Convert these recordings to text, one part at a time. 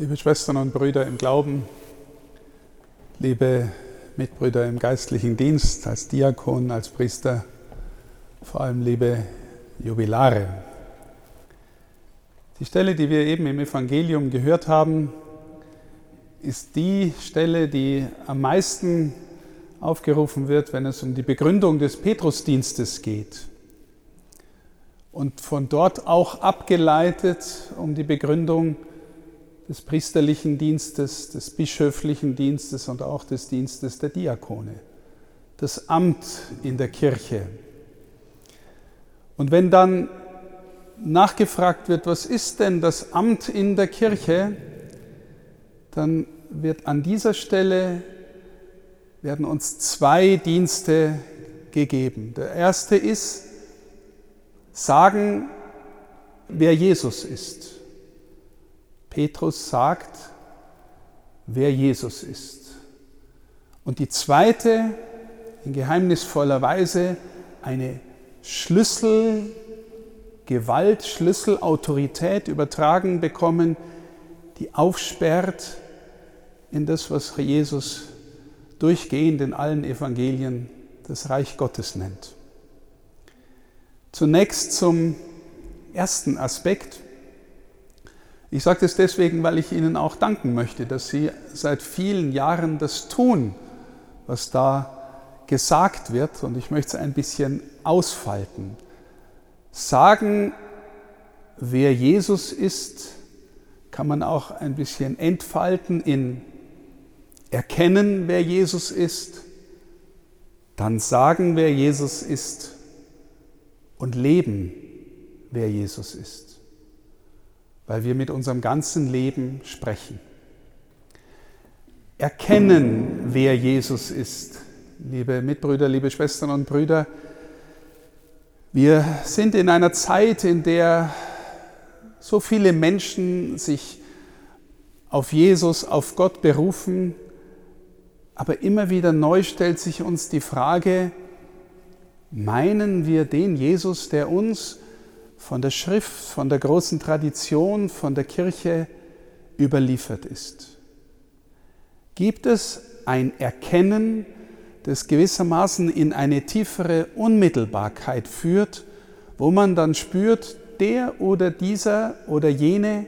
Liebe Schwestern und Brüder im Glauben, liebe Mitbrüder im geistlichen Dienst, als Diakon, als Priester, vor allem liebe Jubilare. Die Stelle, die wir eben im Evangelium gehört haben, ist die Stelle, die am meisten aufgerufen wird, wenn es um die Begründung des Petrusdienstes geht. Und von dort auch abgeleitet um die Begründung des priesterlichen Dienstes, des bischöflichen Dienstes und auch des Dienstes der Diakone, das Amt in der Kirche. Und wenn dann nachgefragt wird, was ist denn das Amt in der Kirche, dann wird an dieser Stelle werden uns zwei Dienste gegeben. Der erste ist, sagen, wer Jesus ist. Petrus sagt, wer Jesus ist. Und die zweite, in geheimnisvoller Weise, eine Schlüsselgewalt, Schlüsselautorität übertragen bekommen, die aufsperrt in das, was Jesus durchgehend in allen Evangelien das Reich Gottes nennt. Zunächst zum ersten Aspekt. Ich sage das deswegen, weil ich Ihnen auch danken möchte, dass Sie seit vielen Jahren das tun, was da gesagt wird. Und ich möchte es ein bisschen ausfalten. Sagen, wer Jesus ist, kann man auch ein bisschen entfalten in erkennen, wer Jesus ist, dann sagen, wer Jesus ist und leben, wer Jesus ist, weil wir mit unserem ganzen Leben sprechen. Erkennen, wer Jesus ist, liebe Mitbrüder, liebe Schwestern und Brüder. Wir sind in einer Zeit, in der so viele Menschen sich auf Jesus, auf Gott berufen, aber immer wieder neu stellt sich uns die Frage, meinen wir den Jesus, der uns von der Schrift, von der großen Tradition, von der Kirche überliefert ist? Gibt es ein Erkennen, das gewissermaßen in eine tiefere Unmittelbarkeit führt, wo man dann spürt, der oder dieser oder jene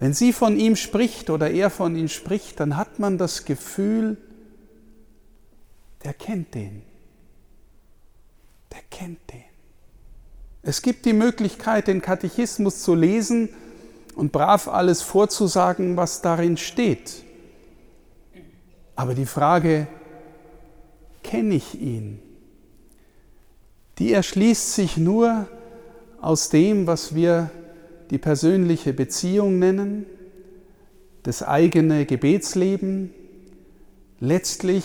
wenn sie von ihm spricht oder er von ihm spricht, dann hat man das Gefühl, der kennt den. Der kennt den. Es gibt die Möglichkeit, den Katechismus zu lesen und brav alles vorzusagen, was darin steht. Aber die Frage, kenne ich ihn? Die erschließt sich nur aus dem, was wir die persönliche Beziehung nennen, das eigene Gebetsleben, letztlich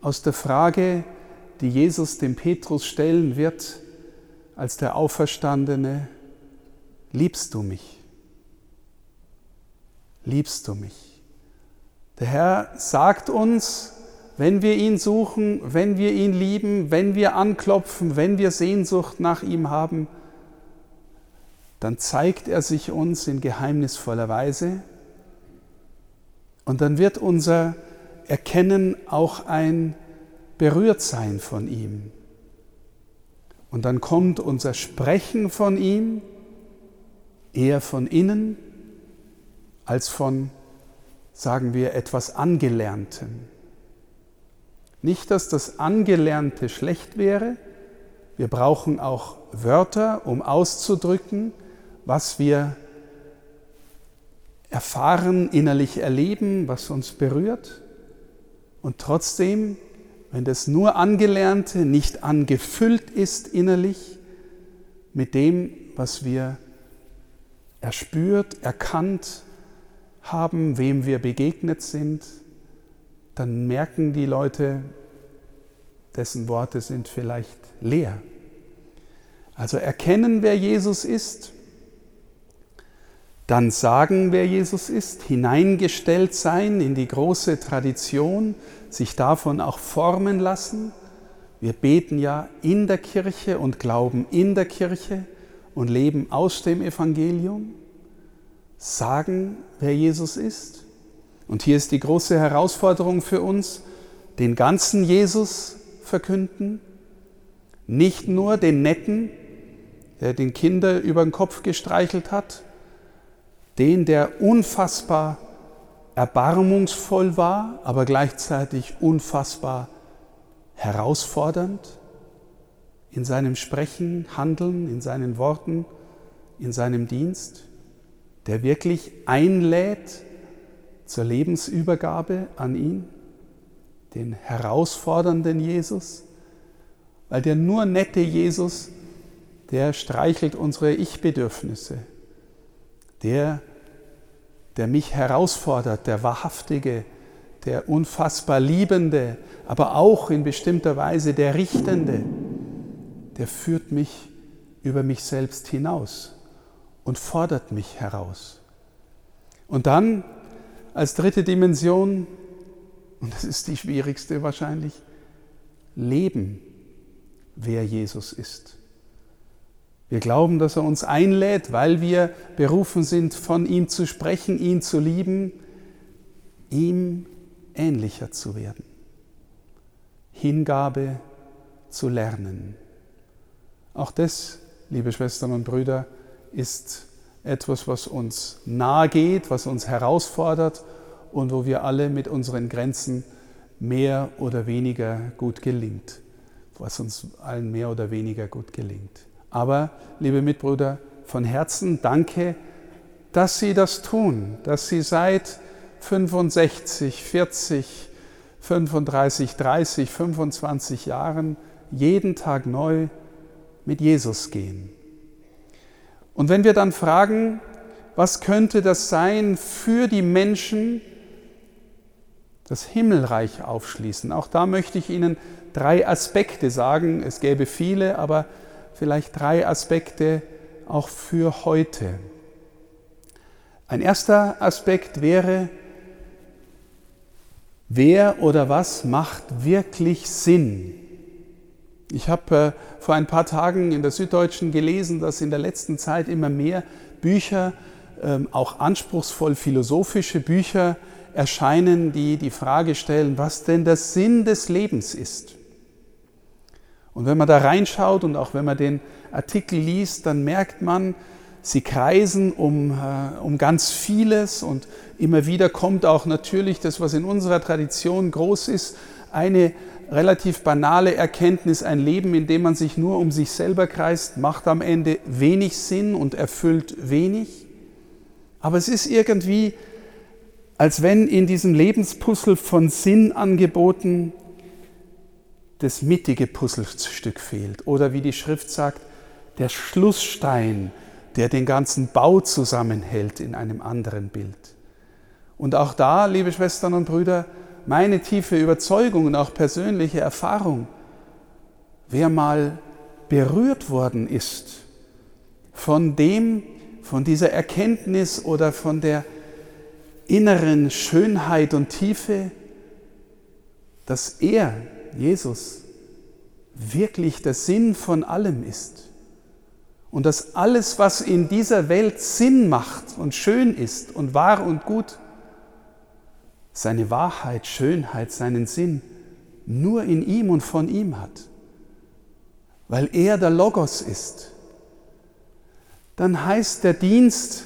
aus der Frage, die Jesus dem Petrus stellen wird, als der Auferstandene, liebst du mich? Liebst du mich? Der Herr sagt uns, wenn wir ihn suchen, wenn wir ihn lieben, wenn wir anklopfen, wenn wir Sehnsucht nach ihm haben, dann zeigt er sich uns in geheimnisvoller Weise und dann wird unser Erkennen auch ein Berührtsein von ihm. Und dann kommt unser Sprechen von ihm eher von innen als von, sagen wir, etwas Angelerntem. Nicht, dass das Angelernte schlecht wäre, wir brauchen auch Wörter, um auszudrücken, was wir erfahren, innerlich erleben, was uns berührt. Und trotzdem, wenn das nur Angelernte nicht angefüllt ist innerlich mit dem, was wir erspürt, erkannt haben, wem wir begegnet sind, dann merken die Leute, dessen Worte sind vielleicht leer. Also erkennen, wer Jesus ist, dann sagen, wer Jesus ist, hineingestellt sein in die große Tradition, sich davon auch formen lassen. Wir beten ja in der Kirche und glauben in der Kirche und leben aus dem Evangelium. sagen, wer Jesus ist. Und hier ist die große Herausforderung für uns, den ganzen Jesus verkünden, nicht nur den netten, der den Kinder über den Kopf gestreichelt hat, den, der unfassbar erbarmungsvoll war, aber gleichzeitig unfassbar herausfordernd in seinem Sprechen, Handeln, in seinen Worten, in seinem Dienst, der wirklich einlädt zur Lebensübergabe an ihn, den herausfordernden Jesus, weil der nur nette Jesus, der streichelt unsere Ich-Bedürfnisse, der der mich herausfordert, der wahrhaftige, der unfassbar liebende, aber auch in bestimmter Weise der richtende, der führt mich über mich selbst hinaus und fordert mich heraus. Und dann als dritte Dimension, und das ist die schwierigste wahrscheinlich, leben, wer Jesus ist. Wir glauben, dass er uns einlädt, weil wir berufen sind, von ihm zu sprechen, ihn zu lieben, ihm ähnlicher zu werden. Hingabe zu lernen. Auch das, liebe Schwestern und Brüder, ist etwas, was uns nahe geht, was uns herausfordert und wo wir alle mit unseren Grenzen mehr oder weniger gut gelingt, was uns allen mehr oder weniger gut gelingt. Aber, liebe Mitbrüder, von Herzen danke, dass Sie das tun, dass Sie seit 65, 40, 35, 30, 25 Jahren jeden Tag neu mit Jesus gehen. Und wenn wir dann fragen, was könnte das sein für die Menschen, das Himmelreich aufschließen, auch da möchte ich Ihnen drei Aspekte sagen. Es gäbe viele, aber vielleicht drei Aspekte auch für heute. Ein erster Aspekt wäre, wer oder was macht wirklich Sinn? Ich habe äh, vor ein paar Tagen in der Süddeutschen gelesen, dass in der letzten Zeit immer mehr Bücher, ähm, auch anspruchsvoll philosophische Bücher erscheinen, die die Frage stellen, was denn der Sinn des Lebens ist. Und wenn man da reinschaut und auch wenn man den Artikel liest, dann merkt man, sie kreisen um, äh, um ganz vieles und immer wieder kommt auch natürlich das, was in unserer Tradition groß ist, eine relativ banale Erkenntnis, ein Leben, in dem man sich nur um sich selber kreist, macht am Ende wenig Sinn und erfüllt wenig. Aber es ist irgendwie, als wenn in diesem Lebenspuzzle von Sinnangeboten das mittige Puzzlestück fehlt. Oder wie die Schrift sagt, der Schlussstein, der den ganzen Bau zusammenhält in einem anderen Bild. Und auch da, liebe Schwestern und Brüder, meine tiefe Überzeugung und auch persönliche Erfahrung, wer mal berührt worden ist von dem, von dieser Erkenntnis oder von der inneren Schönheit und Tiefe, dass er Jesus wirklich der Sinn von allem ist und dass alles, was in dieser Welt Sinn macht und schön ist und wahr und gut, seine Wahrheit, Schönheit, seinen Sinn nur in ihm und von ihm hat, weil er der Logos ist, dann heißt der Dienst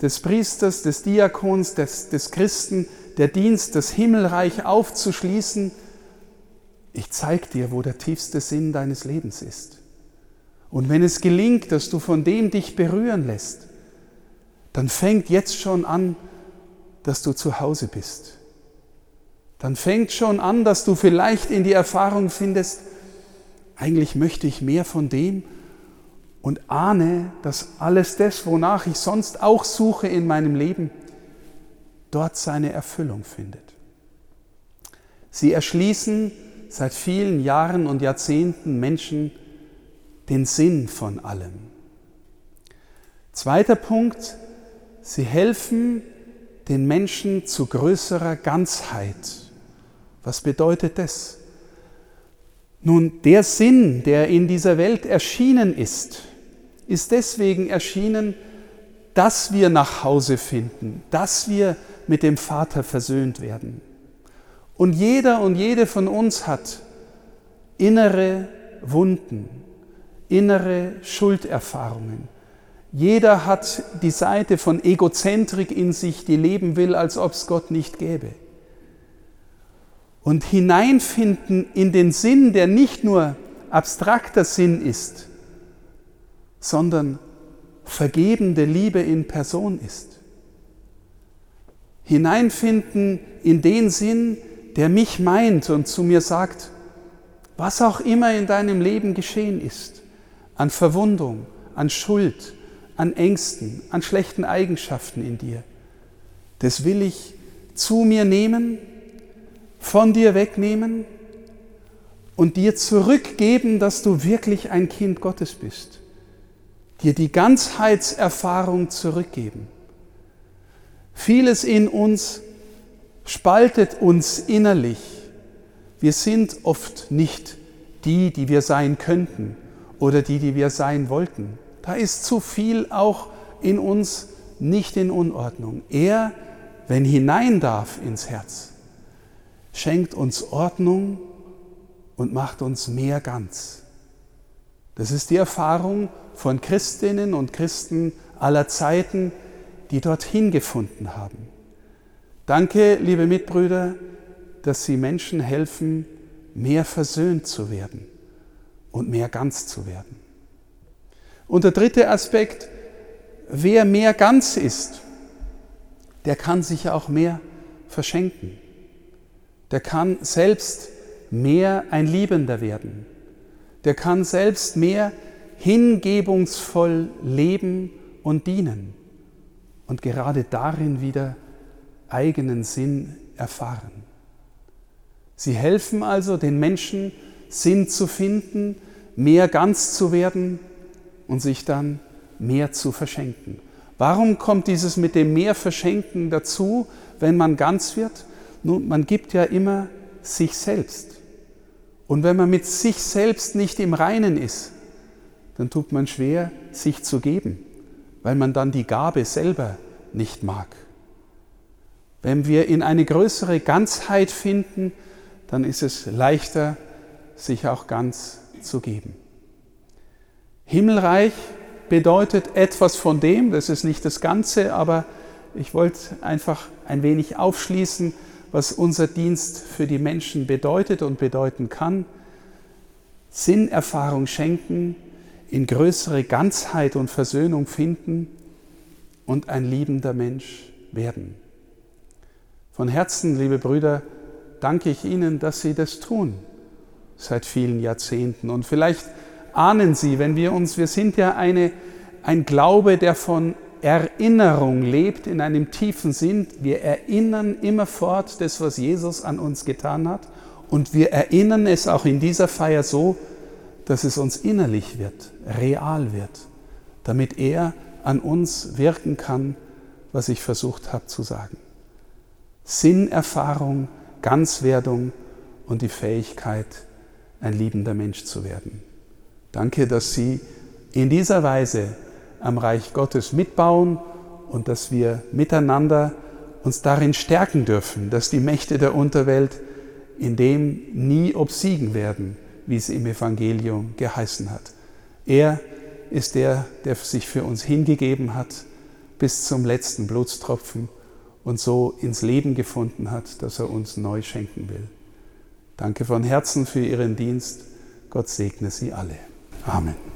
des Priesters, des Diakons, des, des Christen, der Dienst, das Himmelreich aufzuschließen, ich zeige dir, wo der tiefste Sinn deines Lebens ist. Und wenn es gelingt, dass du von dem dich berühren lässt, dann fängt jetzt schon an, dass du zu Hause bist. Dann fängt schon an, dass du vielleicht in die Erfahrung findest, eigentlich möchte ich mehr von dem und ahne, dass alles das, wonach ich sonst auch suche in meinem Leben, dort seine Erfüllung findet. Sie erschließen seit vielen Jahren und Jahrzehnten Menschen den Sinn von allem. Zweiter Punkt, sie helfen den Menschen zu größerer Ganzheit. Was bedeutet das? Nun, der Sinn, der in dieser Welt erschienen ist, ist deswegen erschienen, dass wir nach Hause finden, dass wir mit dem Vater versöhnt werden. Und jeder und jede von uns hat innere Wunden, innere Schulderfahrungen. Jeder hat die Seite von Egozentrik in sich, die leben will, als ob es Gott nicht gäbe. Und hineinfinden in den Sinn, der nicht nur abstrakter Sinn ist, sondern vergebende Liebe in Person ist. Hineinfinden in den Sinn, der mich meint und zu mir sagt, was auch immer in deinem Leben geschehen ist, an Verwundung, an Schuld, an Ängsten, an schlechten Eigenschaften in dir, das will ich zu mir nehmen, von dir wegnehmen und dir zurückgeben, dass du wirklich ein Kind Gottes bist. Dir die Ganzheitserfahrung zurückgeben. Vieles in uns spaltet uns innerlich. Wir sind oft nicht die, die wir sein könnten oder die, die wir sein wollten. Da ist zu viel auch in uns nicht in Unordnung. Er, wenn hinein darf ins Herz, schenkt uns Ordnung und macht uns mehr ganz. Das ist die Erfahrung von Christinnen und Christen aller Zeiten, die dorthin gefunden haben. Danke, liebe Mitbrüder, dass Sie Menschen helfen, mehr versöhnt zu werden und mehr ganz zu werden. Und der dritte Aspekt, wer mehr ganz ist, der kann sich auch mehr verschenken. Der kann selbst mehr ein Liebender werden. Der kann selbst mehr hingebungsvoll leben und dienen und gerade darin wieder eigenen Sinn erfahren. Sie helfen also den Menschen, Sinn zu finden, mehr ganz zu werden und sich dann mehr zu verschenken. Warum kommt dieses mit dem mehr verschenken dazu, wenn man ganz wird? Nun, man gibt ja immer sich selbst. Und wenn man mit sich selbst nicht im Reinen ist, dann tut man schwer, sich zu geben, weil man dann die Gabe selber nicht mag. Wenn wir in eine größere Ganzheit finden, dann ist es leichter, sich auch ganz zu geben. Himmelreich bedeutet etwas von dem, das ist nicht das Ganze, aber ich wollte einfach ein wenig aufschließen, was unser Dienst für die Menschen bedeutet und bedeuten kann. Sinnerfahrung schenken, in größere Ganzheit und Versöhnung finden und ein liebender Mensch werden. Von Herzen, liebe Brüder, danke ich Ihnen, dass Sie das tun seit vielen Jahrzehnten. Und vielleicht ahnen Sie, wenn wir uns, wir sind ja eine, ein Glaube, der von Erinnerung lebt in einem tiefen Sinn. Wir erinnern immerfort das, was Jesus an uns getan hat. Und wir erinnern es auch in dieser Feier so, dass es uns innerlich wird, real wird, damit er an uns wirken kann, was ich versucht habe zu sagen. Sinnerfahrung, Ganzwerdung und die Fähigkeit, ein liebender Mensch zu werden. Danke, dass Sie in dieser Weise am Reich Gottes mitbauen und dass wir miteinander uns darin stärken dürfen, dass die Mächte der Unterwelt in dem nie obsiegen werden, wie es im Evangelium geheißen hat. Er ist der, der sich für uns hingegeben hat bis zum letzten Blutstropfen und so ins Leben gefunden hat, dass er uns neu schenken will. Danke von Herzen für Ihren Dienst. Gott segne Sie alle. Amen.